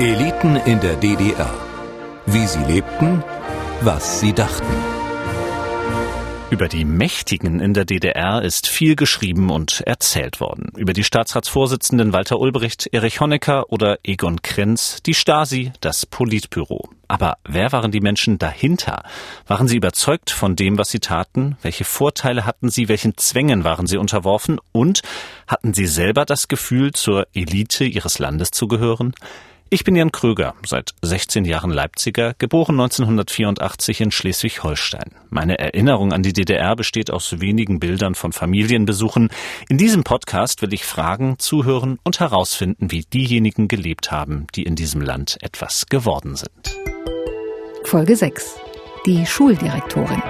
Eliten in der DDR. Wie sie lebten, was sie dachten. Über die Mächtigen in der DDR ist viel geschrieben und erzählt worden. Über die Staatsratsvorsitzenden Walter Ulbricht, Erich Honecker oder Egon Krenz, die Stasi, das Politbüro. Aber wer waren die Menschen dahinter? Waren sie überzeugt von dem, was sie taten? Welche Vorteile hatten sie? Welchen Zwängen waren sie unterworfen? Und hatten sie selber das Gefühl, zur Elite ihres Landes zu gehören? Ich bin Jan Kröger, seit 16 Jahren Leipziger, geboren 1984 in Schleswig-Holstein. Meine Erinnerung an die DDR besteht aus wenigen Bildern von Familienbesuchen. In diesem Podcast will ich fragen, zuhören und herausfinden, wie diejenigen gelebt haben, die in diesem Land etwas geworden sind. Folge 6. Die Schuldirektorin.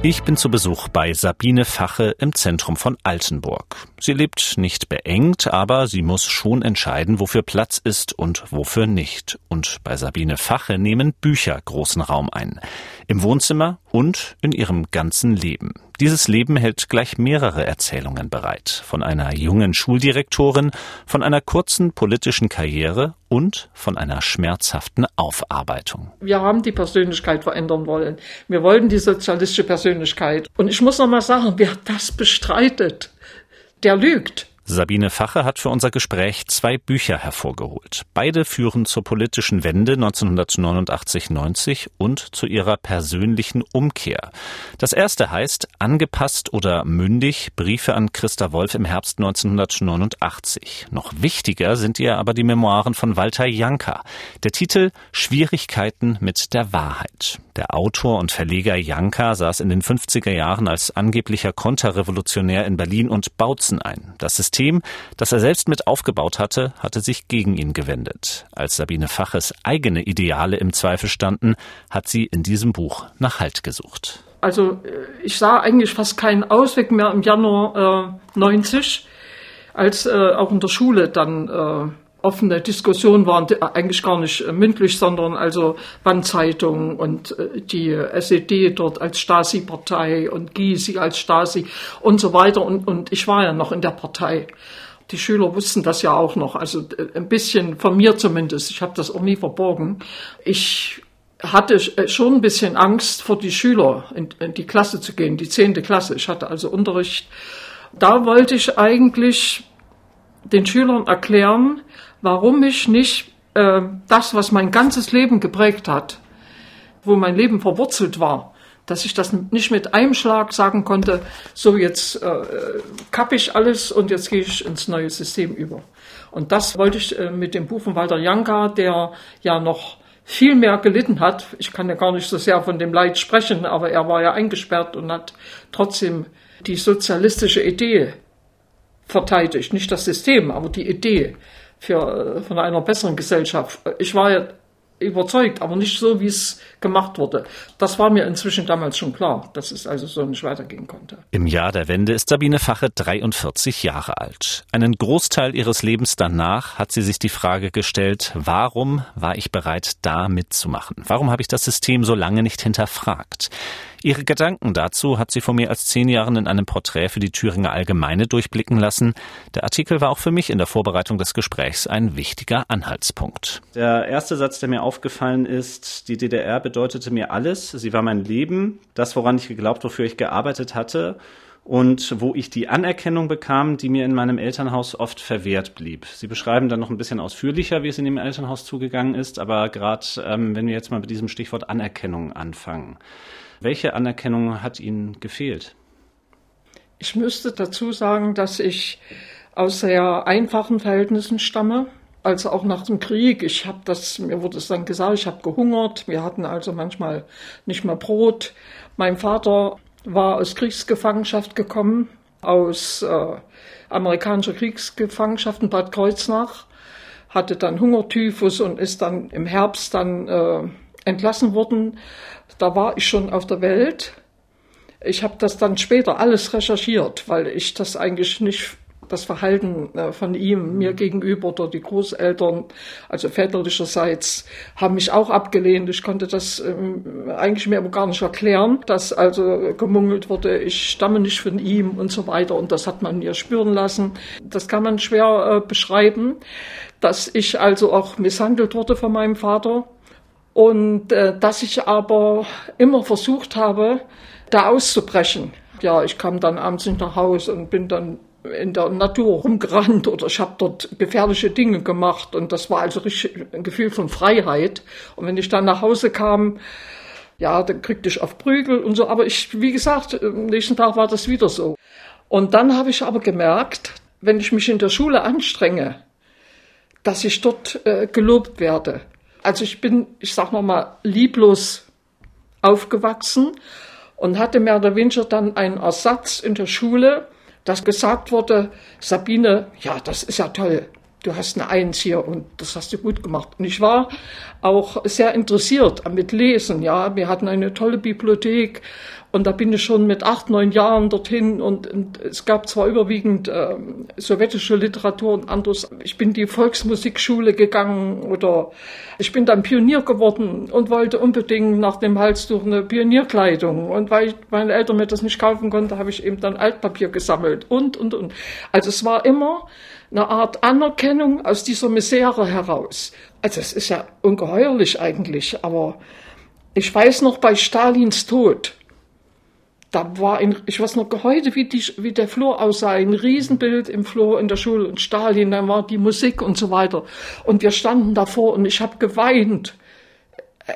Ich bin zu Besuch bei Sabine Fache im Zentrum von Altenburg. Sie lebt nicht beengt, aber sie muss schon entscheiden, wofür Platz ist und wofür nicht. Und bei Sabine Fache nehmen Bücher großen Raum ein. Im Wohnzimmer und in ihrem ganzen Leben. Dieses Leben hält gleich mehrere Erzählungen bereit. Von einer jungen Schuldirektorin, von einer kurzen politischen Karriere und von einer schmerzhaften Aufarbeitung. Wir haben die Persönlichkeit verändern wollen. Wir wollten die sozialistische Persönlichkeit. Und ich muss noch mal sagen, wer das bestreitet, der lügt. Sabine Fache hat für unser Gespräch zwei Bücher hervorgeholt. Beide führen zur politischen Wende 1989-90 und zu ihrer persönlichen Umkehr. Das erste heißt Angepasst oder mündig Briefe an Christa Wolf im Herbst 1989. Noch wichtiger sind ihr aber die Memoiren von Walter Janka. Der Titel Schwierigkeiten mit der Wahrheit. Der Autor und Verleger Janka saß in den 50er Jahren als angeblicher Konterrevolutionär in Berlin und Bautzen ein. Das System, das er selbst mit aufgebaut hatte, hatte sich gegen ihn gewendet. Als Sabine Faches eigene Ideale im Zweifel standen, hat sie in diesem Buch nach Halt gesucht. Also äh, ich sah eigentlich fast keinen Ausweg mehr im Januar äh, 90, als äh, auch in der Schule dann äh, offene Diskussionen waren, eigentlich gar nicht äh, mündlich, sondern also Wandzeitung und äh, die SED dort als Stasi-Partei und Gysi als Stasi und so weiter. Und, und ich war ja noch in der Partei. Die Schüler wussten das ja auch noch, also äh, ein bisschen von mir zumindest. Ich habe das auch nie verborgen. Ich hatte schon ein bisschen Angst vor die Schüler in, in die Klasse zu gehen, die zehnte Klasse. Ich hatte also Unterricht. Da wollte ich eigentlich den Schülern erklären, warum ich nicht äh, das, was mein ganzes Leben geprägt hat, wo mein Leben verwurzelt war, dass ich das nicht mit einem Schlag sagen konnte, so jetzt äh, kapp ich alles und jetzt gehe ich ins neue System über. Und das wollte ich äh, mit dem Buch von Walter Janka, der ja noch viel mehr gelitten hat. Ich kann ja gar nicht so sehr von dem Leid sprechen, aber er war ja eingesperrt und hat trotzdem die sozialistische Idee verteidigt. Nicht das System, aber die Idee für, von einer besseren Gesellschaft. Ich war ja überzeugt, aber nicht so, wie es gemacht wurde. Das war mir inzwischen damals schon klar, dass es also so nicht weitergehen konnte. Im Jahr der Wende ist Sabine Fache 43 Jahre alt. Einen Großteil ihres Lebens danach hat sie sich die Frage gestellt, warum war ich bereit, da mitzumachen? Warum habe ich das System so lange nicht hinterfragt? Ihre Gedanken dazu hat sie vor mehr als zehn Jahren in einem Porträt für die Thüringer Allgemeine durchblicken lassen. Der Artikel war auch für mich in der Vorbereitung des Gesprächs ein wichtiger Anhaltspunkt. Der erste Satz, der mir aufgefallen ist, die DDR bedeutete mir alles. Sie war mein Leben, das, woran ich geglaubt, wofür ich gearbeitet hatte und wo ich die Anerkennung bekam, die mir in meinem Elternhaus oft verwehrt blieb. Sie beschreiben dann noch ein bisschen ausführlicher, wie es in dem Elternhaus zugegangen ist, aber gerade ähm, wenn wir jetzt mal mit diesem Stichwort Anerkennung anfangen. Welche Anerkennung hat Ihnen gefehlt? Ich müsste dazu sagen, dass ich aus sehr einfachen Verhältnissen stamme. Also auch nach dem Krieg. Ich habe das, mir wurde es dann gesagt, ich habe gehungert. Wir hatten also manchmal nicht mehr Brot. Mein Vater war aus Kriegsgefangenschaft gekommen, aus äh, amerikanischer Kriegsgefangenschaft in Bad Kreuznach, hatte dann Hungertyphus und ist dann im Herbst dann äh, entlassen worden. Da war ich schon auf der Welt. Ich habe das dann später alles recherchiert, weil ich das eigentlich nicht das Verhalten äh, von ihm mir gegenüber oder die Großeltern, also väterlicherseits, haben mich auch abgelehnt. Ich konnte das ähm, eigentlich mir aber gar nicht erklären, dass also gemungelt wurde, ich stamme nicht von ihm und so weiter. Und das hat man mir spüren lassen. Das kann man schwer äh, beschreiben, dass ich also auch misshandelt wurde von meinem Vater und äh, dass ich aber immer versucht habe, da auszubrechen. Ja, ich kam dann abends nicht nach Hause und bin dann in der Natur rumgerannt oder ich habe dort gefährliche Dinge gemacht und das war also richtig ein Gefühl von Freiheit. Und wenn ich dann nach Hause kam, ja, dann kriegte ich auf Prügel und so. Aber ich, wie gesagt, am nächsten Tag war das wieder so. Und dann habe ich aber gemerkt, wenn ich mich in der Schule anstrenge, dass ich dort äh, gelobt werde. Also ich bin, ich sag noch mal, lieblos aufgewachsen und hatte mehr oder weniger dann einen Ersatz in der Schule, dass gesagt wurde, Sabine, ja, das ist ja toll. Du hast eine Eins hier und das hast du gut gemacht. Und ich war auch sehr interessiert mit Lesen. Ja, wir hatten eine tolle Bibliothek und da bin ich schon mit acht, neun Jahren dorthin und, und es gab zwar überwiegend äh, sowjetische Literatur und anderes. Ich bin die Volksmusikschule gegangen oder ich bin dann Pionier geworden und wollte unbedingt nach dem Halstuch eine Pionierkleidung. Und weil ich, meine Eltern mir das nicht kaufen konnten, habe ich eben dann Altpapier gesammelt und, und, und. Also es war immer eine Art Anerkennung aus dieser Misere heraus. Also es ist ja ungeheuerlich eigentlich, aber ich weiß noch bei Stalins Tod, da war ein, ich weiß noch heute, wie, die, wie der Flur aussah, ein Riesenbild im Flur in der Schule und Stalin, dann war die Musik und so weiter. Und wir standen davor und ich habe geweint.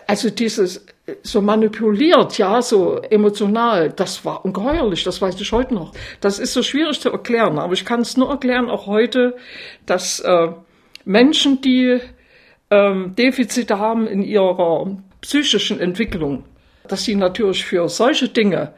Also dieses so manipuliert, ja, so emotional, das war ungeheuerlich, das weiß ich heute noch. Das ist so schwierig zu erklären, aber ich kann es nur erklären, auch heute, dass äh, Menschen, die ähm, Defizite haben in ihrer psychischen Entwicklung, dass sie natürlich für solche Dinge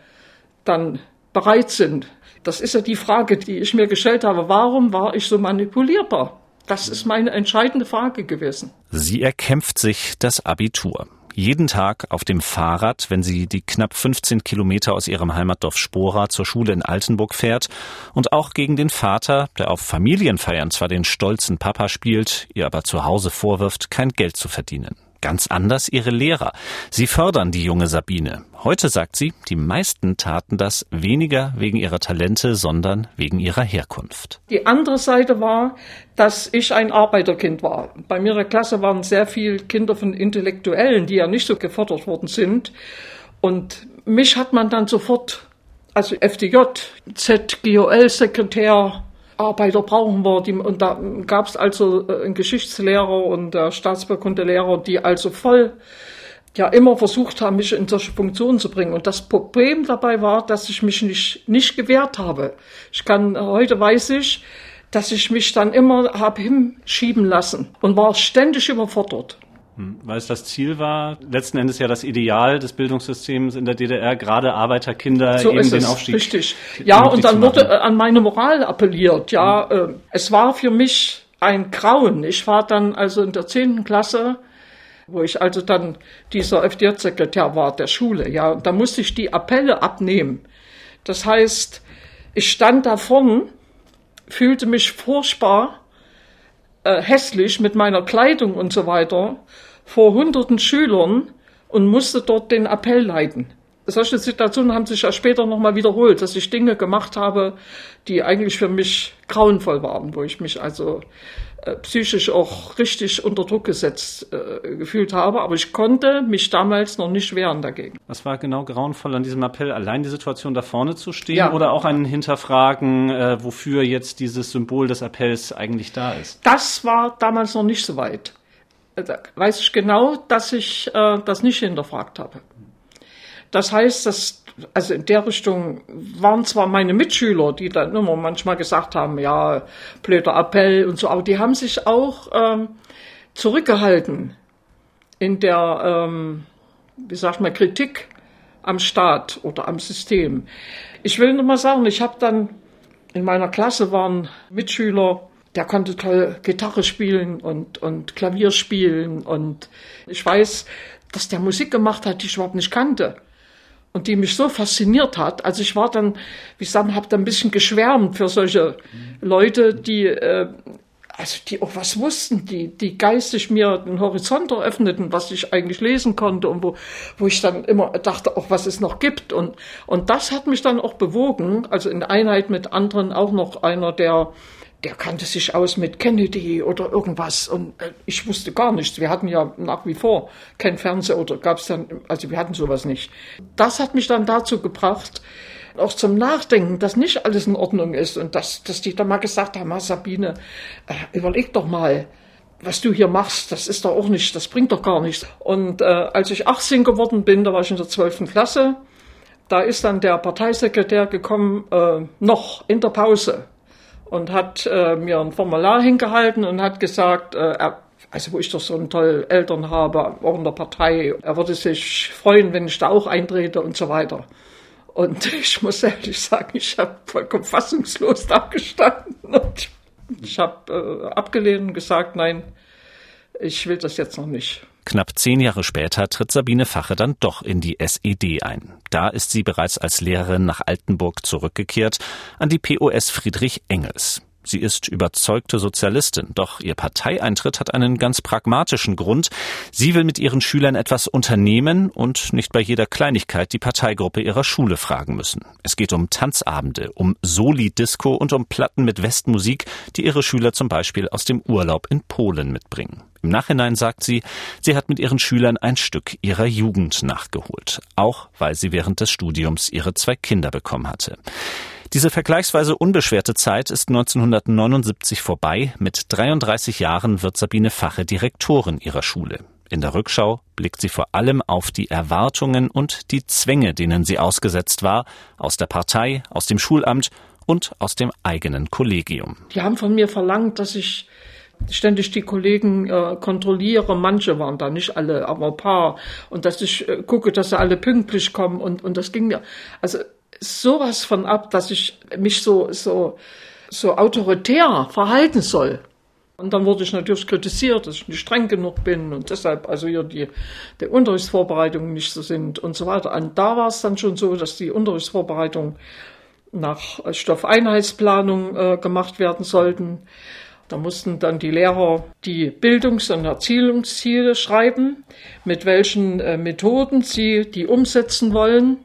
dann bereit sind. Das ist ja die Frage, die ich mir gestellt habe. Warum war ich so manipulierbar? Das ist meine entscheidende Frage gewesen. Sie erkämpft sich das Abitur. Jeden Tag auf dem Fahrrad, wenn sie die knapp 15 Kilometer aus ihrem Heimatdorf Spora zur Schule in Altenburg fährt und auch gegen den Vater, der auf Familienfeiern zwar den stolzen Papa spielt, ihr aber zu Hause vorwirft, kein Geld zu verdienen. Ganz anders ihre Lehrer. Sie fördern die junge Sabine. Heute sagt sie, die meisten taten das weniger wegen ihrer Talente, sondern wegen ihrer Herkunft. Die andere Seite war, dass ich ein Arbeiterkind war. Bei mir in der Klasse waren sehr viele Kinder von Intellektuellen, die ja nicht so gefördert worden sind. Und mich hat man dann sofort, also FDJ, ZGOL-Sekretär, Arbeiter brauchen wir. Die, und da gab es also äh, einen Geschichtslehrer und äh, Staatsbekundelehrer, die also voll ja immer versucht haben, mich in solche Funktionen zu bringen. Und das Problem dabei war, dass ich mich nicht, nicht gewehrt habe. Ich kann, heute weiß ich, dass ich mich dann immer habe hinschieben lassen und war ständig überfordert. Hm, weil es das Ziel war, letzten Endes ja das Ideal des Bildungssystems in der DDR, gerade Arbeiterkinder so eben den Aufstieg. Richtig. Ja, und dann wurde äh, an meine Moral appelliert. Ja, mhm. äh, es war für mich ein Grauen. Ich war dann also in der zehnten Klasse, wo ich also dann dieser FDJ-Sekretär war der Schule. Ja, und da musste ich die Appelle abnehmen. Das heißt, ich stand da vorn, fühlte mich furchtbar äh, hässlich mit meiner Kleidung und so weiter vor hunderten Schülern und musste dort den Appell leiten. Solche Situationen haben sich ja später nochmal wiederholt, dass ich Dinge gemacht habe, die eigentlich für mich grauenvoll waren, wo ich mich also äh, psychisch auch richtig unter Druck gesetzt äh, gefühlt habe. Aber ich konnte mich damals noch nicht wehren dagegen. Was war genau grauenvoll an diesem Appell? Allein die Situation da vorne zu stehen ja. oder auch ein Hinterfragen, äh, wofür jetzt dieses Symbol des Appells eigentlich da ist? Das war damals noch nicht so weit. Weiß ich genau, dass ich äh, das nicht hinterfragt habe. Das heißt, dass also in der Richtung waren zwar meine Mitschüler, die dann immer manchmal gesagt haben, ja, blöder Appell und so, aber die haben sich auch ähm, zurückgehalten in der, ähm, wie sagt man, Kritik am Staat oder am System. Ich will nur mal sagen, ich habe dann in meiner Klasse waren Mitschüler, der konnte toll Gitarre spielen und, und Klavier spielen und ich weiß, dass der Musik gemacht hat, die ich überhaupt nicht kannte. und die mich so fasziniert hat. Also ich war dann, wie ich sagen, habe da ein bisschen geschwärmt für solche Leute, die äh, also die auch was wussten, die, die geistig mir den Horizont eröffneten, was ich eigentlich lesen konnte und wo, wo ich dann immer dachte, auch was es noch gibt. Und, und das hat mich dann auch bewogen, also in Einheit mit anderen auch noch einer, der, der kannte sich aus mit Kennedy oder irgendwas und äh, ich wusste gar nichts. Wir hatten ja nach wie vor kein Fernseher oder gab es dann, also wir hatten sowas nicht. Das hat mich dann dazu gebracht, auch zum Nachdenken, dass nicht alles in Ordnung ist und dass, dass die dann mal gesagt haben, Sabine, äh, überleg doch mal, was du hier machst, das ist doch auch nicht, das bringt doch gar nichts. Und äh, als ich 18 geworden bin, da war ich in der 12. Klasse, da ist dann der Parteisekretär gekommen, äh, noch in der Pause und hat äh, mir ein Formular hingehalten und hat gesagt, äh, er, also wo ich doch so einen tollen Eltern habe, auch in der Partei, er würde sich freuen, wenn ich da auch eintrete und so weiter. Und ich muss ehrlich sagen, ich habe vollkommen fassungslos da gestanden und ich habe äh, abgelehnt und gesagt, nein, ich will das jetzt noch nicht. Knapp zehn Jahre später tritt Sabine Fache dann doch in die SED ein. Da ist sie bereits als Lehrerin nach Altenburg zurückgekehrt an die POS Friedrich Engels. Sie ist überzeugte Sozialistin, doch ihr Parteieintritt hat einen ganz pragmatischen Grund. Sie will mit ihren Schülern etwas unternehmen und nicht bei jeder Kleinigkeit die Parteigruppe ihrer Schule fragen müssen. Es geht um Tanzabende, um Soli-Disco und um Platten mit Westmusik, die ihre Schüler zum Beispiel aus dem Urlaub in Polen mitbringen. Im Nachhinein sagt sie, sie hat mit ihren Schülern ein Stück ihrer Jugend nachgeholt, auch weil sie während des Studiums ihre zwei Kinder bekommen hatte. Diese vergleichsweise unbeschwerte Zeit ist 1979 vorbei. Mit 33 Jahren wird Sabine Fache Direktorin ihrer Schule. In der Rückschau blickt sie vor allem auf die Erwartungen und die Zwänge, denen sie ausgesetzt war, aus der Partei, aus dem Schulamt und aus dem eigenen Kollegium. Die haben von mir verlangt, dass ich ständig die Kollegen äh, kontrolliere. Manche waren da, nicht alle, aber ein paar. Und dass ich äh, gucke, dass sie alle pünktlich kommen. Und, und das ging mir, also sowas von ab, dass ich mich so, so, so autoritär verhalten soll. Und dann wurde ich natürlich kritisiert, dass ich nicht streng genug bin und deshalb also hier die, die Unterrichtsvorbereitungen nicht so sind und so weiter. Und da war es dann schon so, dass die Unterrichtsvorbereitungen nach Stoffeinheitsplanung äh, gemacht werden sollten. Da mussten dann die Lehrer die Bildungs- und Erzielungsziele schreiben, mit welchen äh, Methoden sie die umsetzen wollen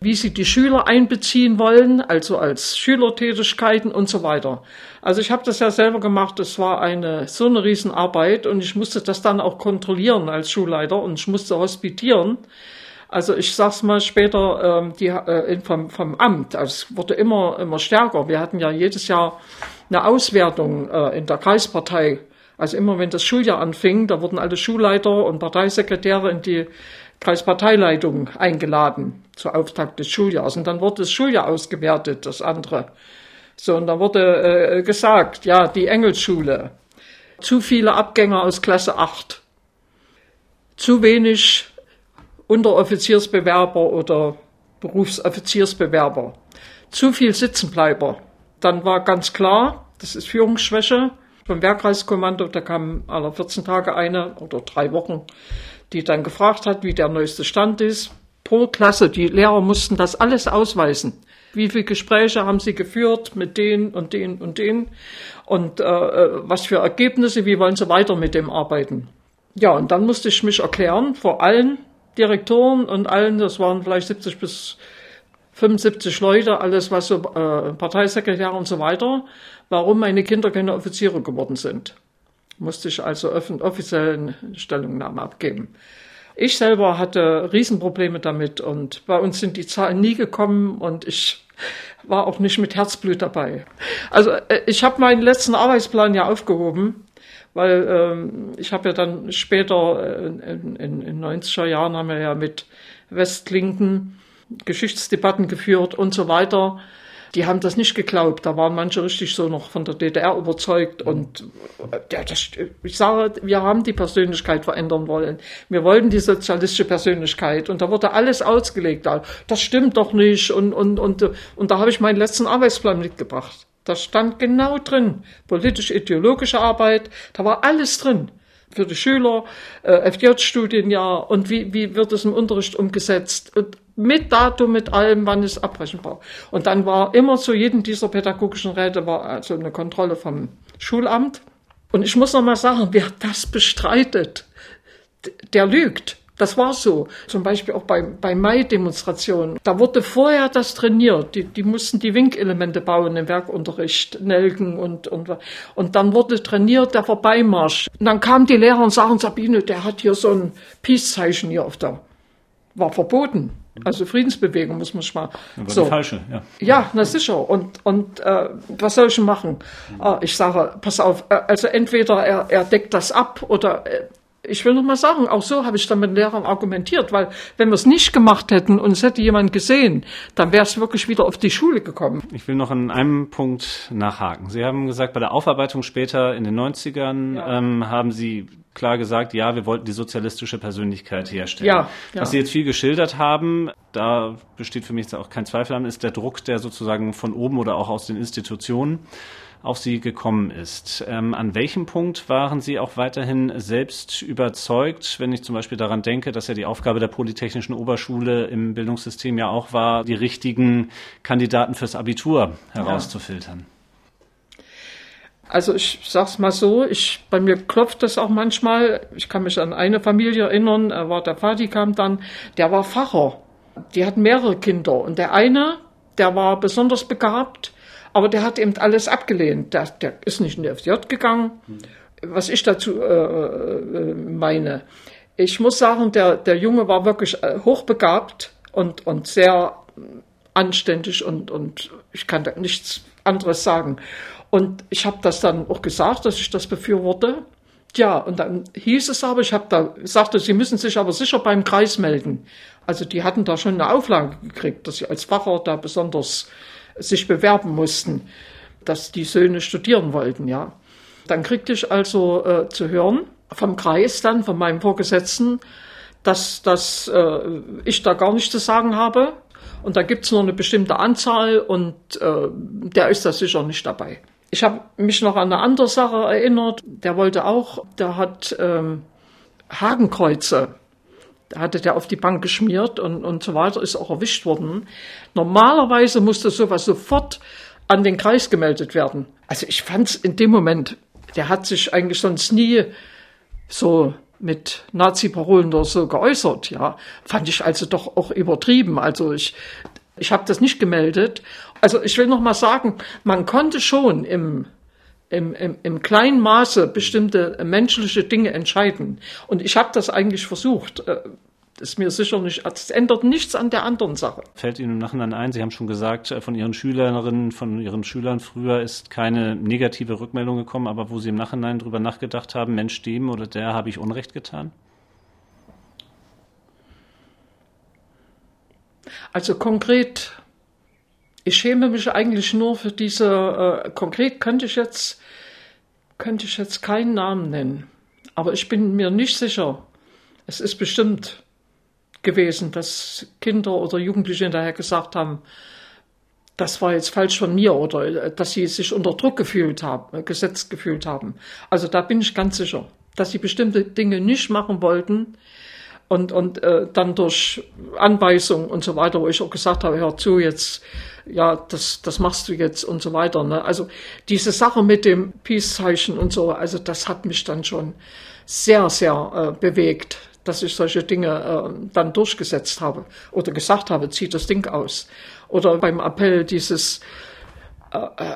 wie sie die Schüler einbeziehen wollen, also als Schülertätigkeiten und so weiter. Also ich habe das ja selber gemacht, das war eine so eine Riesenarbeit und ich musste das dann auch kontrollieren als Schulleiter und ich musste hospitieren. Also ich sag's mal später ähm, die, äh, vom, vom Amt, also es wurde immer, immer stärker. Wir hatten ja jedes Jahr eine Auswertung äh, in der Kreispartei. Also immer wenn das Schuljahr anfing, da wurden alle Schulleiter und Parteisekretäre in die Kreisparteileitung eingeladen zur Auftakt des Schuljahres. Und dann wurde das Schuljahr ausgewertet, das andere. So, und da wurde äh, gesagt, ja, die Engelsschule, zu viele Abgänger aus Klasse 8, zu wenig Unteroffiziersbewerber oder Berufsoffiziersbewerber, zu viel Sitzenbleiber. Dann war ganz klar, das ist Führungsschwäche vom Wehrkreiskommando, da kam alle 14 Tage eine oder drei Wochen die dann gefragt hat, wie der neueste Stand ist. Pro Klasse, die Lehrer mussten das alles ausweisen. Wie viele Gespräche haben sie geführt mit denen und denen und denen? Und äh, was für Ergebnisse, wie wollen sie weiter mit dem arbeiten? Ja, und dann musste ich mich erklären vor allen Direktoren und allen, das waren vielleicht 70 bis 75 Leute, alles was so äh, Parteisekretär und so weiter, warum meine Kinder keine Offiziere geworden sind musste ich also offiziell eine Stellungnahme abgeben. Ich selber hatte Riesenprobleme damit und bei uns sind die Zahlen nie gekommen und ich war auch nicht mit Herzblut dabei. Also äh, ich habe meinen letzten Arbeitsplan ja aufgehoben, weil ähm, ich habe ja dann später äh, in, in, in 90er Jahren haben wir ja mit Westklinken Geschichtsdebatten geführt und so weiter die haben das nicht geglaubt. Da waren manche richtig so noch von der DDR überzeugt. Und ja, das, ich sage, wir haben die Persönlichkeit verändern wollen. Wir wollten die sozialistische Persönlichkeit. Und da wurde alles ausgelegt. Das stimmt doch nicht. Und, und, und, und da habe ich meinen letzten Arbeitsplan mitgebracht. Da stand genau drin, politisch-ideologische Arbeit, da war alles drin für die Schüler, äh, FJ-Studienjahr und wie, wie wird es im Unterricht umgesetzt. Und mit Datum, mit allem, wann es abbrechenbar. Und dann war immer zu jedem dieser pädagogischen Räte war also eine Kontrolle vom Schulamt. Und ich muss noch mal sagen, wer das bestreitet, der lügt. Das war so. Zum Beispiel auch bei, bei Mai-Demonstrationen. Da wurde vorher das trainiert. Die, die mussten die Winkelemente bauen im Werkunterricht, Nelken und, und, und dann wurde trainiert der Vorbeimarsch. Und dann kamen die Lehrer und sagen, Sabine, der hat hier so ein Peace-Zeichen hier auf der, war verboten. Also Friedensbewegung muss man mal. War so. falsche, ja. Ja, na sicher. Und, und äh, was soll ich machen? Äh, ich sage, pass auf, äh, also entweder er, er deckt das ab oder äh, ich will noch mal sagen, auch so habe ich dann mit Lehrern argumentiert, weil wenn wir es nicht gemacht hätten und es hätte jemand gesehen, dann wäre es wirklich wieder auf die Schule gekommen. Ich will noch an einem Punkt nachhaken. Sie haben gesagt, bei der Aufarbeitung später in den 90ern ja. ähm, haben Sie klar gesagt, ja, wir wollten die sozialistische Persönlichkeit herstellen. Ja, ja. Was Sie jetzt viel geschildert haben, da besteht für mich auch kein Zweifel an, ist der Druck, der sozusagen von oben oder auch aus den Institutionen auf Sie gekommen ist. Ähm, an welchem Punkt waren Sie auch weiterhin selbst überzeugt, wenn ich zum Beispiel daran denke, dass ja die Aufgabe der Polytechnischen Oberschule im Bildungssystem ja auch war, die richtigen Kandidaten fürs Abitur herauszufiltern? Also ich sag's mal so, ich, bei mir klopft das auch manchmal. Ich kann mich an eine Familie erinnern, er war der Vati kam dann, der war Pfarrer. Die hatten mehrere Kinder und der eine, der war besonders begabt, aber der hat eben alles abgelehnt. Der, der ist nicht in die FDJ gegangen. Was ich dazu äh, äh, meine. Ich muss sagen, der, der Junge war wirklich äh, hochbegabt und, und sehr anständig und, und ich kann da nichts anderes sagen. Und ich habe das dann auch gesagt, dass ich das befürworte. Ja, und dann hieß es aber, ich habe da sagte, Sie müssen sich aber sicher beim Kreis melden. Also die hatten da schon eine Auflage gekriegt, dass sie als Pfarrer da besonders sich bewerben mussten, dass die Söhne studieren wollten, ja. Dann kriegte ich also äh, zu hören vom Kreis dann, von meinem Vorgesetzten, dass, dass äh, ich da gar nichts zu sagen habe. Und da gibt's nur eine bestimmte Anzahl und äh, der ist da sicher nicht dabei. Ich habe mich noch an eine andere Sache erinnert. Der wollte auch, der hat ähm, Hakenkreuze hatte der auf die Bank geschmiert und, und so weiter, ist auch erwischt worden. Normalerweise musste sowas sofort an den Kreis gemeldet werden. Also ich fand es in dem Moment, der hat sich eigentlich sonst nie so mit Nazi-Parolen oder so geäußert, ja. Fand ich also doch auch übertrieben. Also ich, ich habe das nicht gemeldet. Also ich will noch mal sagen, man konnte schon im im, im, im kleinen Maße bestimmte menschliche Dinge entscheiden. Und ich habe das eigentlich versucht. Das äh, ist mir sicher nicht, es ändert nichts an der anderen Sache. Fällt Ihnen im Nachhinein ein, Sie haben schon gesagt, äh, von Ihren Schülerinnen, von Ihren Schülern früher ist keine negative Rückmeldung gekommen, aber wo Sie im Nachhinein drüber nachgedacht haben, Mensch, dem oder der habe ich Unrecht getan? Also konkret ich schäme mich eigentlich nur für diese, äh, konkret könnte ich jetzt, könnte ich jetzt keinen Namen nennen. Aber ich bin mir nicht sicher. Es ist bestimmt gewesen, dass Kinder oder Jugendliche hinterher gesagt haben, das war jetzt falsch von mir oder äh, dass sie sich unter Druck gefühlt haben, äh, gesetzt gefühlt haben. Also da bin ich ganz sicher, dass sie bestimmte Dinge nicht machen wollten, und, und äh, dann durch Anweisungen und so weiter, wo ich auch gesagt habe, hör zu, jetzt, ja, das, das machst du jetzt und so weiter. Ne? Also diese Sache mit dem Peace-Zeichen und so, also das hat mich dann schon sehr, sehr äh, bewegt, dass ich solche Dinge äh, dann durchgesetzt habe oder gesagt habe, zieh das Ding aus. Oder beim Appell dieses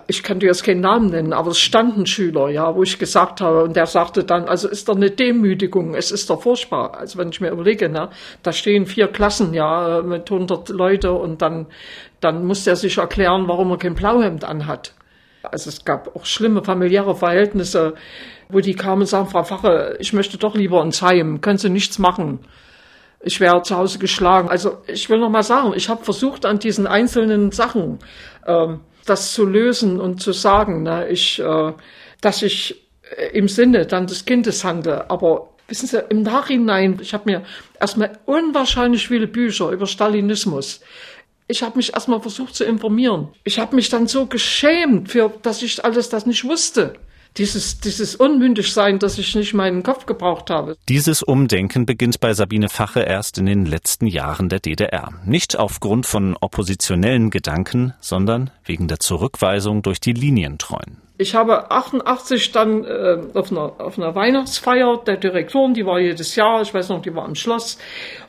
ich kann dir jetzt keinen Namen nennen, aber es standen Schüler, ja, wo ich gesagt habe, und der sagte dann, also ist doch eine Demütigung, es ist doch furchtbar. Also wenn ich mir überlege, ne, da stehen vier Klassen, ja, mit 100 Leute und dann, dann muss der sich erklären, warum er kein Blauhemd anhat. Also es gab auch schlimme familiäre Verhältnisse, wo die kamen und sagen, Frau Fache, ich möchte doch lieber ins Heim, können Sie nichts machen. Ich wäre zu Hause geschlagen. Also ich will noch mal sagen, ich habe versucht an diesen einzelnen Sachen, ähm, das zu lösen und zu sagen, ne, ich, äh, dass ich äh, im Sinne dann des Kindes handle. Aber wissen Sie, im Nachhinein, ich habe mir erstmal unwahrscheinlich viele Bücher über Stalinismus. Ich habe mich erstmal versucht zu informieren. Ich habe mich dann so geschämt, für, dass ich alles das nicht wusste. Dieses, dieses Unmündigsein, dass ich nicht meinen Kopf gebraucht habe. Dieses Umdenken beginnt bei Sabine Fache erst in den letzten Jahren der DDR. Nicht aufgrund von oppositionellen Gedanken, sondern wegen der Zurückweisung durch die Linientreuen. Ich habe 88 dann äh, auf, einer, auf einer Weihnachtsfeier der Direktoren, die war jedes Jahr, ich weiß noch, die war im Schloss,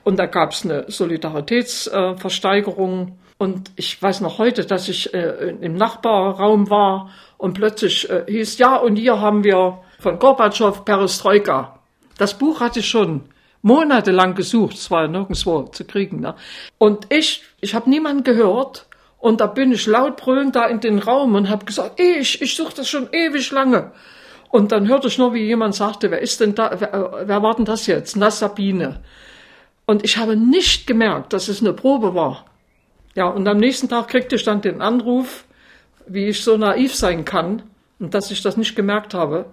und da gab es eine Solidaritätsversteigerung. Äh, und ich weiß noch heute, dass ich äh, im Nachbarraum war und plötzlich äh, hieß, ja, und hier haben wir von Gorbatschow Perestroika. Das Buch hatte ich schon monatelang gesucht, es war ja nirgendwo zu kriegen. Ne? Und ich, ich habe niemanden gehört und da bin ich laut brüllend da in den Raum und habe gesagt, ich, ich suche das schon ewig lange. Und dann hörte ich nur, wie jemand sagte, wer ist denn da, wer, wer war denn das jetzt? Na, Sabine. Und ich habe nicht gemerkt, dass es eine Probe war. Ja, und am nächsten Tag kriegte ich dann den Anruf, wie ich so naiv sein kann und dass ich das nicht gemerkt habe,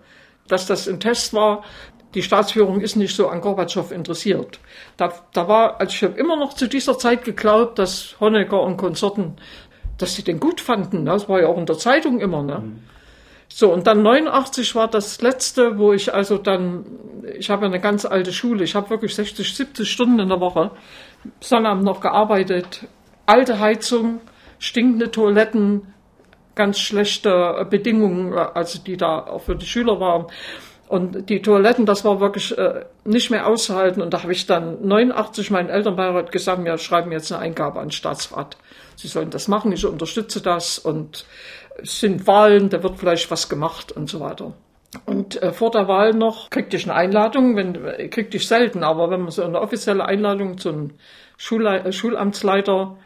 dass das ein Test war. Die Staatsführung ist nicht so an Gorbatschow interessiert. Da, da war, also ich habe immer noch zu dieser Zeit geglaubt, dass Honecker und Konsorten dass sie den gut fanden. Das war ja auch in der Zeitung immer. Ne? Mhm. So, und dann 89 war das letzte, wo ich also dann, ich habe eine ganz alte Schule, ich habe wirklich 60, 70 Stunden in der Woche, Sonnabend noch gearbeitet, alte Heizung, stinkende Toiletten, ganz schlechte Bedingungen, also die da auch für die Schüler waren. Und die Toiletten, das war wirklich äh, nicht mehr auszuhalten. Und da habe ich dann 89 meinen Elternbeirat gesagt, wir schreiben jetzt eine Eingabe an den Staatsrat. Sie sollen das machen, ich unterstütze das und es sind Wahlen, da wird vielleicht was gemacht und so weiter. Und äh, vor der Wahl noch kriegte ich eine Einladung, wenn, kriegte ich selten, aber wenn man so eine offizielle Einladung zum Schulle äh, Schulamtsleiter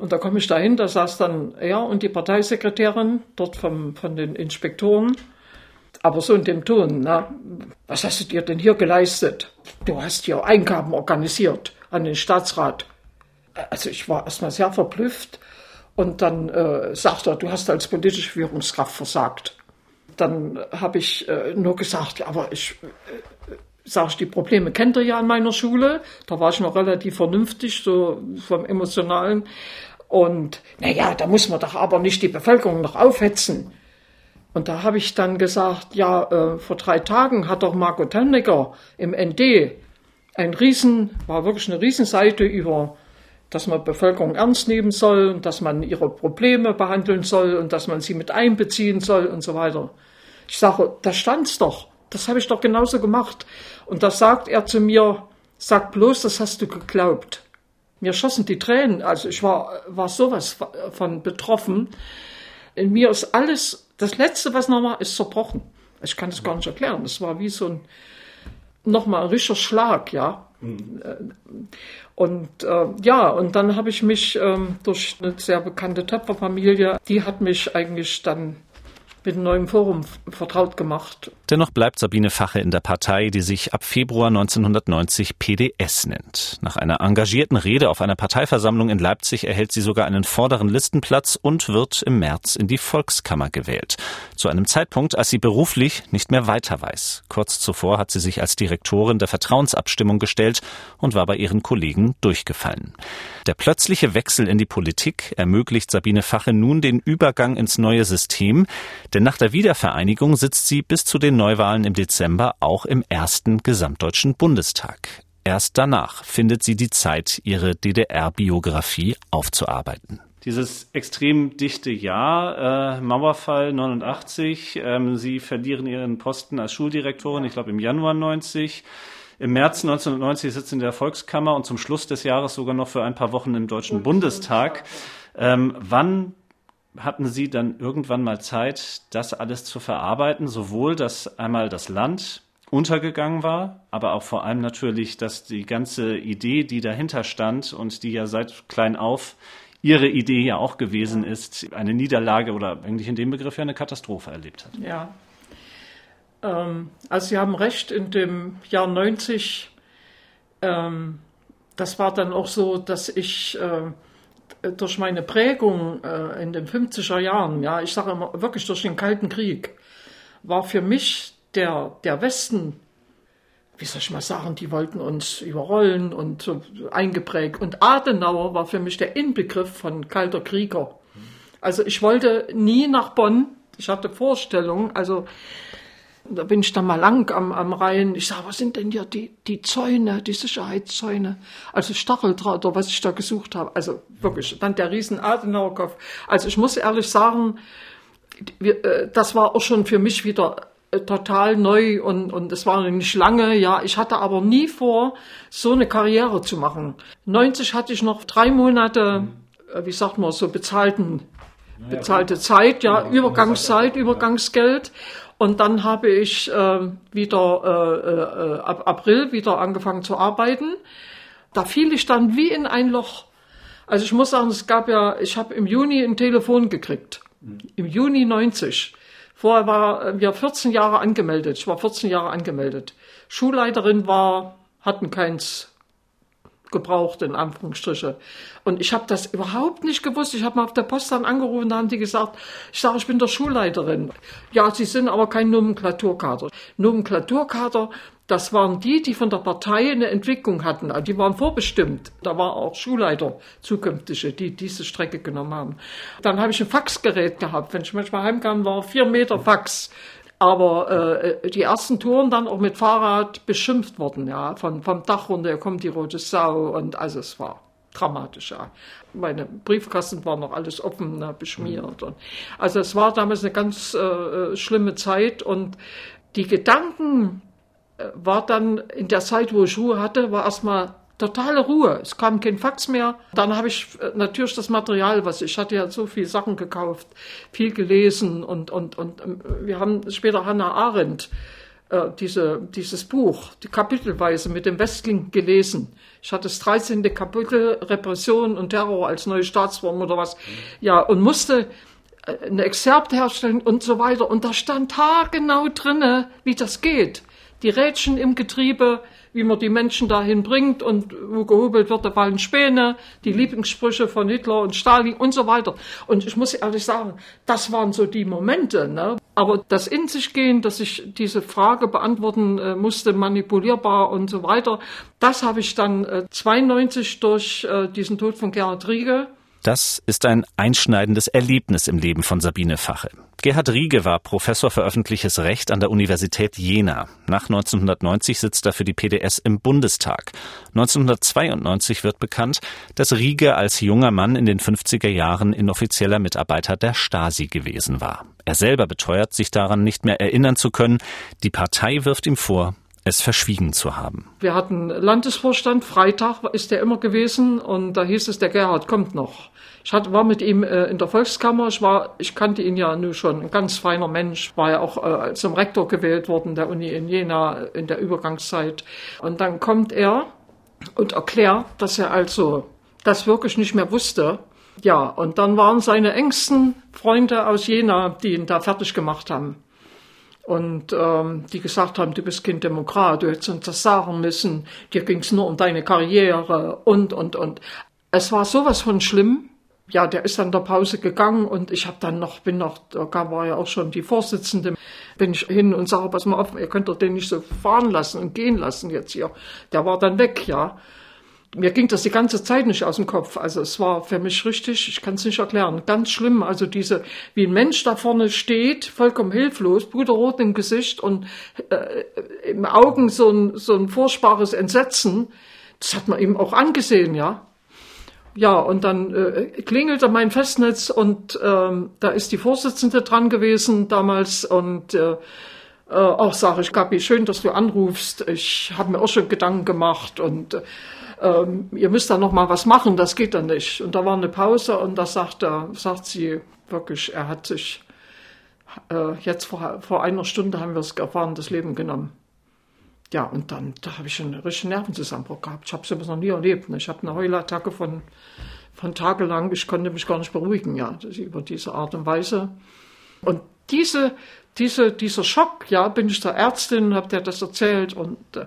und da komme ich dahin, da saß dann er und die Parteisekretärin dort vom, von den Inspektoren aber so in dem Ton, na, was hast du dir denn hier geleistet? Du hast hier Eingaben organisiert an den Staatsrat. Also ich war erstmal sehr verblüfft und dann äh, sagt er, du hast als politische Führungskraft versagt. Dann habe ich äh, nur gesagt, ja, aber ich, äh, sag ich, die Probleme kennt ihr ja an meiner Schule. Da war ich noch relativ vernünftig, so vom Emotionalen. Und naja, da muss man doch aber nicht die Bevölkerung noch aufhetzen. Und da habe ich dann gesagt, ja, äh, vor drei Tagen hat doch Margot Tönnecker im ND ein Riesen, war wirklich eine Riesenseite über, dass man Bevölkerung ernst nehmen soll und dass man ihre Probleme behandeln soll und dass man sie mit einbeziehen soll und so weiter. Ich sage, da stand's doch. Das habe ich doch genauso gemacht. Und da sagt er zu mir, sag bloß, das hast du geglaubt. Mir schossen die Tränen. Also ich war, war sowas von betroffen. In mir ist alles das Letzte, was noch war, ist zerbrochen. Ich kann das gar nicht erklären. Das war wie so ein, nochmal ein richtiger Schlag, ja. Mhm. Und äh, ja, und dann habe ich mich ähm, durch eine sehr bekannte Töpferfamilie, die hat mich eigentlich dann mit einem neuen Forum vertraut gemacht. Dennoch bleibt Sabine Fache in der Partei, die sich ab Februar 1990 PDS nennt. Nach einer engagierten Rede auf einer Parteiversammlung in Leipzig erhält sie sogar einen vorderen Listenplatz und wird im März in die Volkskammer gewählt. Zu einem Zeitpunkt, als sie beruflich nicht mehr weiter weiß. Kurz zuvor hat sie sich als Direktorin der Vertrauensabstimmung gestellt und war bei ihren Kollegen durchgefallen. Der plötzliche Wechsel in die Politik ermöglicht Sabine Fache nun den Übergang ins neue System, denn nach der Wiedervereinigung sitzt sie bis zu den Neuwahlen im Dezember auch im ersten Gesamtdeutschen Bundestag. Erst danach findet sie die Zeit, ihre DDR-Biografie aufzuarbeiten. Dieses extrem dichte Jahr, äh, Mauerfall 89, ähm, Sie verlieren Ihren Posten als Schuldirektorin, ich glaube im Januar 90. Im März 1990 sitzen in der Volkskammer und zum Schluss des Jahres sogar noch für ein paar Wochen im Deutschen Bundestag. Ähm, wann hatten Sie dann irgendwann mal Zeit, das alles zu verarbeiten, sowohl dass einmal das Land untergegangen war, aber auch vor allem natürlich, dass die ganze Idee, die dahinter stand und die ja seit klein auf Ihre Idee ja auch gewesen ist, eine Niederlage oder eigentlich in dem Begriff ja eine Katastrophe erlebt hat. Ja. Ähm, also Sie haben recht, in dem Jahr 90, ähm, das war dann auch so, dass ich äh, durch meine Prägung äh, in den 50er Jahren, ja, ich sage immer wirklich durch den Kalten Krieg, war für mich der, der Westen, wie soll ich mal sagen, die wollten uns überrollen und so eingeprägt. Und Adenauer war für mich der Inbegriff von kalter Krieger. Also ich wollte nie nach Bonn. Ich hatte Vorstellungen. Also da bin ich dann mal lang am, am Rhein. Ich sage, was sind denn hier die, die Zäune, die Sicherheitszäune? Also Stacheldraht oder was ich da gesucht habe. Also wirklich, dann der riesen Adenauerkopf. Also ich muss ehrlich sagen, äh, das war auch schon für mich wieder äh, total neu und, und es war nicht lange, ja. Ich hatte aber nie vor, so eine Karriere zu machen. 90 hatte ich noch drei Monate, äh, wie sagt man, so bezahlten, bezahlte Zeit, ja, Übergangszeit, Übergangsgeld. Und dann habe ich äh, wieder äh, ab April wieder angefangen zu arbeiten. Da fiel ich dann wie in ein Loch. Also ich muss sagen, es gab ja, ich habe im Juni ein Telefon gekriegt. Im Juni 90. Vorher war wir 14 Jahre angemeldet. Ich war 14 Jahre angemeldet. Schulleiterin war, hatten keins gebraucht, in Anführungsstriche. Und ich habe das überhaupt nicht gewusst. Ich habe mal auf der Post dann angerufen, da haben die gesagt, ich sage, ich bin der Schulleiterin. Ja, sie sind aber kein Nomenklaturkader. Nomenklaturkader, das waren die, die von der Partei eine Entwicklung hatten. Die waren vorbestimmt. Da war auch Schulleiter, zukünftige, die diese Strecke genommen haben. Dann habe ich ein Faxgerät gehabt. Wenn ich manchmal heimkam, war vier Meter Fax aber äh, die ersten Touren dann auch mit Fahrrad beschimpft worden, ja, von, vom Dach runter kommt die rote Sau und also es war dramatisch, ja. Meine Briefkasten waren noch alles offen, ne, beschmiert. Und, also es war damals eine ganz äh, schlimme Zeit und die Gedanken äh, war dann in der Zeit, wo ich Ruhe hatte, war erstmal totale Ruhe. Es kam kein Fax mehr. Dann habe ich äh, natürlich das Material, was ich hatte ja so viele Sachen gekauft, viel gelesen und und und ähm, wir haben später Hannah Arendt äh, diese dieses Buch, die kapitelweise mit dem Westling gelesen. Ich hatte das 13. Kapitel Repression und Terror als neue Staatsform oder was. Ja, und musste äh, eine Exzerpt herstellen und so weiter. Und da stand haargenau drinne, wie das geht. Die Rädchen im Getriebe, wie man die Menschen dahin bringt und wo gehobelt wird, da fallen Späne, die Lieblingssprüche von Hitler und Stalin und so weiter. Und ich muss ehrlich sagen, das waren so die Momente. Ne? Aber das in sich gehen, dass ich diese Frage beantworten äh, musste, manipulierbar und so weiter, das habe ich dann äh, 92 durch äh, diesen Tod von Gerhard Riege das ist ein einschneidendes Erlebnis im Leben von Sabine Fache. Gerhard Riege war Professor für öffentliches Recht an der Universität Jena. Nach 1990 sitzt er für die PDS im Bundestag. 1992 wird bekannt, dass Riege als junger Mann in den 50er Jahren inoffizieller Mitarbeiter der Stasi gewesen war. Er selber beteuert, sich daran nicht mehr erinnern zu können. Die Partei wirft ihm vor, es verschwiegen zu haben. Wir hatten Landesvorstand, Freitag ist der immer gewesen und da hieß es, der Gerhard kommt noch. Ich hatte, war mit ihm äh, in der Volkskammer, ich, war, ich kannte ihn ja nur schon, ein ganz feiner Mensch, war ja auch äh, zum Rektor gewählt worden der Uni in Jena in der Übergangszeit. Und dann kommt er und erklärt, dass er also das wirklich nicht mehr wusste. Ja, und dann waren seine engsten Freunde aus Jena, die ihn da fertig gemacht haben und ähm, die gesagt haben, du bist kein Demokrat, du hättest uns das sagen müssen, dir ging es nur um deine Karriere und, und, und. Es war sowas von schlimm. Ja, der ist dann der Pause gegangen und ich habe dann noch, bin noch, da war ja auch schon die Vorsitzende, bin ich hin und sage, pass mal auf, ihr könnt doch den nicht so fahren lassen und gehen lassen jetzt hier. Der war dann weg, ja mir ging das die ganze Zeit nicht aus dem Kopf. Also es war für mich richtig, ich kann es nicht erklären, ganz schlimm. Also diese, wie ein Mensch da vorne steht, vollkommen hilflos, bruderrot im Gesicht und äh, im Augen so ein, so ein furchtbares Entsetzen. Das hat man ihm auch angesehen, ja. Ja, und dann äh, klingelte mein Festnetz und ähm, da ist die Vorsitzende dran gewesen damals und äh, äh, auch sage ich, Gabi, schön, dass du anrufst. Ich habe mir auch schon Gedanken gemacht und äh, ähm, ihr müsst da noch mal was machen, das geht dann nicht. Und da war eine Pause und da sagt, er, sagt sie wirklich, er hat sich äh, jetzt vor, vor einer Stunde haben wir es erfahren, das Leben genommen. Ja, und dann, da habe ich einen richtigen Nervenzusammenbruch gehabt. Ich habe sowas noch nie erlebt. Ne? Ich habe eine Heulattacke von, von tagelang, ich konnte mich gar nicht beruhigen, ja, über diese Art und Weise. Und diese, diese, dieser Schock, ja, bin ich der Ärztin, habe der das erzählt und äh,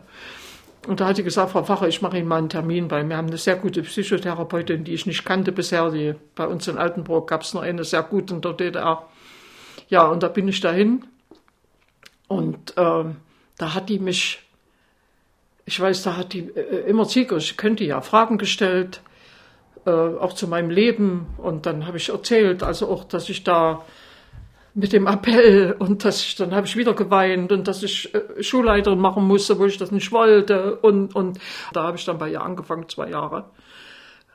und da hat sie gesagt, Frau Facher, ich mache Ihnen mal einen Termin, weil wir haben eine sehr gute Psychotherapeutin, die ich nicht kannte bisher. Die, bei uns in Altenburg gab es noch eine sehr gute in der DDR. Ja, und da bin ich dahin. Und äh, da hat die mich, ich weiß, da hat die äh, immer Ziegel, ich könnte ja Fragen gestellt, äh, auch zu meinem Leben. Und dann habe ich erzählt, also auch, dass ich da mit dem Appell und dass ich, dann habe ich wieder geweint und dass ich äh, Schulleiterin machen musste, wo ich das nicht wollte und, und da habe ich dann bei ihr angefangen, zwei Jahre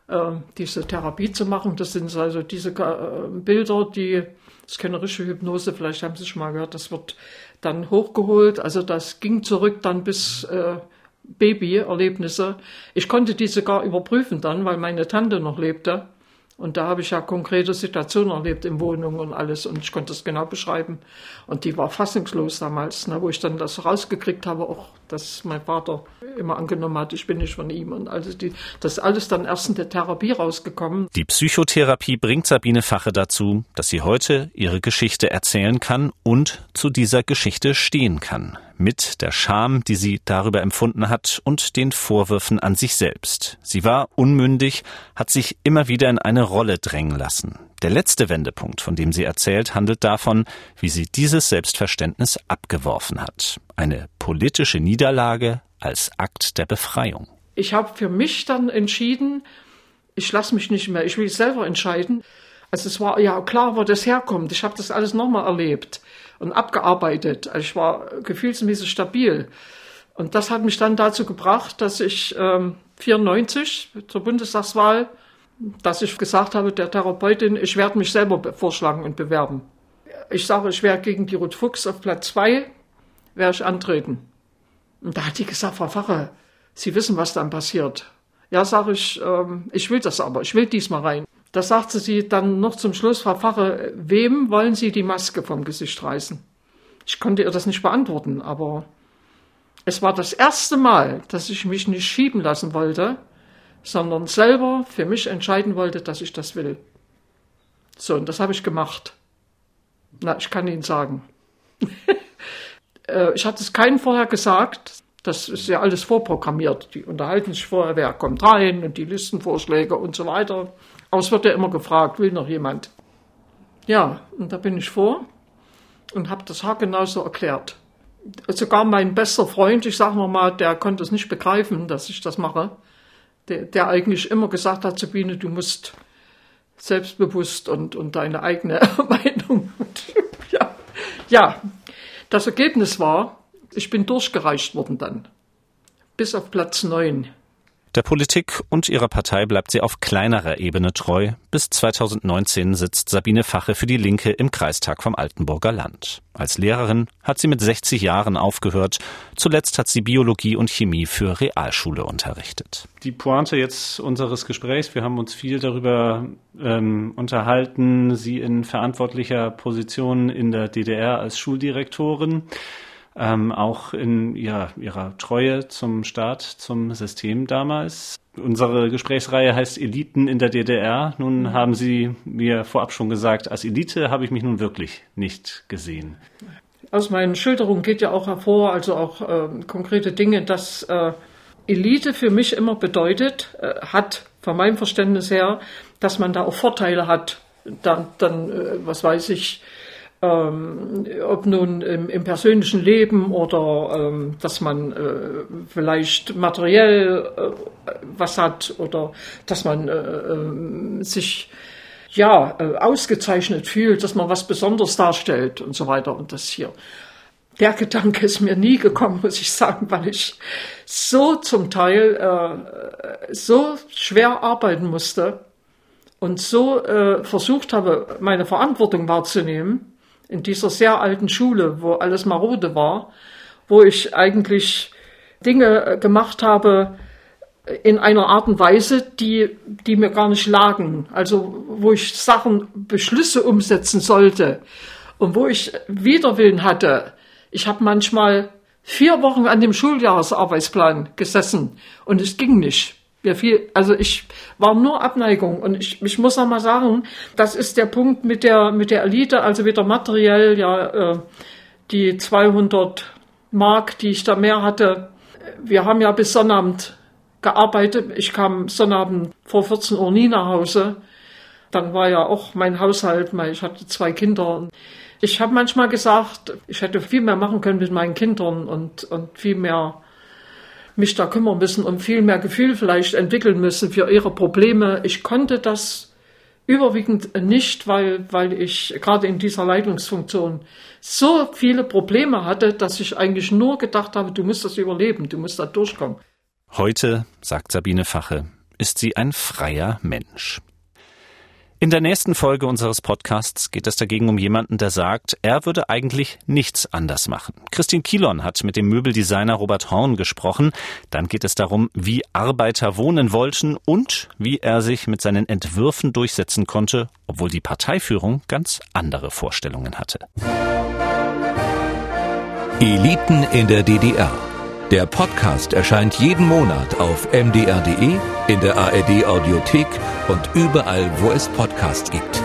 äh, diese Therapie zu machen. Das sind also diese äh, Bilder, die scannerische Hypnose, vielleicht haben Sie schon mal gehört, das wird dann hochgeholt. Also das ging zurück dann bis äh, Babyerlebnisse. Ich konnte diese gar überprüfen dann, weil meine Tante noch lebte. Und da habe ich ja konkrete Situationen erlebt in Wohnungen und alles und ich konnte es genau beschreiben. Und die war fassungslos damals, ne, wo ich dann das rausgekriegt habe, auch, dass mein Vater immer angenommen hat, ich bin nicht von ihm und alles. Die, das ist alles dann erst in der Therapie rausgekommen. Die Psychotherapie bringt Sabine Fache dazu, dass sie heute ihre Geschichte erzählen kann und zu dieser Geschichte stehen kann mit der Scham, die sie darüber empfunden hat und den Vorwürfen an sich selbst. Sie war unmündig, hat sich immer wieder in eine Rolle drängen lassen. Der letzte Wendepunkt, von dem sie erzählt, handelt davon, wie sie dieses Selbstverständnis abgeworfen hat. Eine politische Niederlage als Akt der Befreiung. Ich habe für mich dann entschieden, ich lasse mich nicht mehr, ich will selber entscheiden. Also es war ja klar, wo das herkommt. Ich habe das alles nochmal erlebt und abgearbeitet. Also ich war gefühlsmäßig stabil. Und das hat mich dann dazu gebracht, dass ich ähm, 94 zur Bundestagswahl, dass ich gesagt habe, der Therapeutin, ich werde mich selber vorschlagen und bewerben. Ich sage, ich werde gegen die Ruth Fuchs auf Platz zwei, werde ich antreten. Und da hat die gesagt, Frau Fache, Sie wissen, was dann passiert. Ja, sage ich, ähm, ich will das aber, ich will diesmal rein. Da sagte sie dann noch zum Schluss, Frau Fache, wem wollen Sie die Maske vom Gesicht reißen? Ich konnte ihr das nicht beantworten, aber es war das erste Mal, dass ich mich nicht schieben lassen wollte, sondern selber für mich entscheiden wollte, dass ich das will. So, und das habe ich gemacht. Na, ich kann Ihnen sagen. Äh, ich hatte es keinen vorher gesagt. Das ist ja alles vorprogrammiert. Die unterhalten sich vorher, wer kommt rein und die Listenvorschläge und so weiter. Aber es wird ja immer gefragt, will noch jemand? Ja, und da bin ich vor und habe das haargenau so erklärt. Sogar mein bester Freund, ich sage mal, der konnte es nicht begreifen, dass ich das mache. Der, der eigentlich immer gesagt hat, Sabine, du musst selbstbewusst und, und deine eigene Meinung. ja, ja, das Ergebnis war, ich bin durchgereicht worden dann. Bis auf Platz neun. Der Politik und ihrer Partei bleibt sie auf kleinerer Ebene treu. Bis 2019 sitzt Sabine Fache für die Linke im Kreistag vom Altenburger Land. Als Lehrerin hat sie mit 60 Jahren aufgehört. Zuletzt hat sie Biologie und Chemie für Realschule unterrichtet. Die Pointe jetzt unseres Gesprächs, wir haben uns viel darüber ähm, unterhalten, Sie in verantwortlicher Position in der DDR als Schuldirektorin ähm, auch in ihrer, ihrer Treue zum Staat, zum System damals. Unsere Gesprächsreihe heißt Eliten in der DDR. Nun mhm. haben Sie mir vorab schon gesagt, als Elite habe ich mich nun wirklich nicht gesehen. Aus meinen Schilderungen geht ja auch hervor, also auch äh, konkrete Dinge, dass äh, Elite für mich immer bedeutet, äh, hat von meinem Verständnis her, dass man da auch Vorteile hat. Dann, dann äh, was weiß ich, ähm, ob nun im, im, persönlichen Leben oder ähm, dass man äh, vielleicht materiell äh, was hat oder dass man äh, äh sich ja äh, ausgezeichnet fühlt, dass man was Besonderes darstellt und so weiter und das hier. Der Gedanke ist mir nie gekommen, muss ich sagen, weil ich so zum Teil äh, so schwer arbeiten musste und so versucht habe, meine Verantwortung wahrzunehmen in dieser sehr alten Schule, wo alles marode war, wo ich eigentlich Dinge äh, gemacht habe in einer Art und Weise, die, die mir gar nicht lagen. Also wo ich Sachen, Beschlüsse umsetzen sollte und wo ich Widerwillen hatte. Ich habe manchmal vier Wochen an dem Schuljahresarbeitsplan gesessen und es ging nicht. Mir viel, also ich war nur Abneigung und ich, ich muss noch mal sagen, das ist der Punkt mit der mit der Elite, also wieder materiell, ja äh, die 200 Mark, die ich da mehr hatte. Wir haben ja bis Sonnabend gearbeitet. Ich kam Sonnabend vor 14 Uhr nie nach Hause. Dann war ja auch mein Haushalt, ich hatte zwei Kinder. Ich habe manchmal gesagt, ich hätte viel mehr machen können mit meinen Kindern und, und viel mehr mich da kümmern müssen und viel mehr Gefühl vielleicht entwickeln müssen für ihre Probleme. Ich konnte das Überwiegend nicht, weil, weil ich gerade in dieser Leitungsfunktion so viele Probleme hatte, dass ich eigentlich nur gedacht habe, du musst das überleben, du musst da durchkommen. Heute, sagt Sabine Fache, ist sie ein freier Mensch. In der nächsten Folge unseres Podcasts geht es dagegen um jemanden, der sagt, er würde eigentlich nichts anders machen. Christine Kielon hat mit dem Möbeldesigner Robert Horn gesprochen. Dann geht es darum, wie Arbeiter wohnen wollten und wie er sich mit seinen Entwürfen durchsetzen konnte, obwohl die Parteiführung ganz andere Vorstellungen hatte. Eliten in der DDR. Der Podcast erscheint jeden Monat auf mdr.de, in der ARD Audiothek und überall, wo es Podcasts gibt.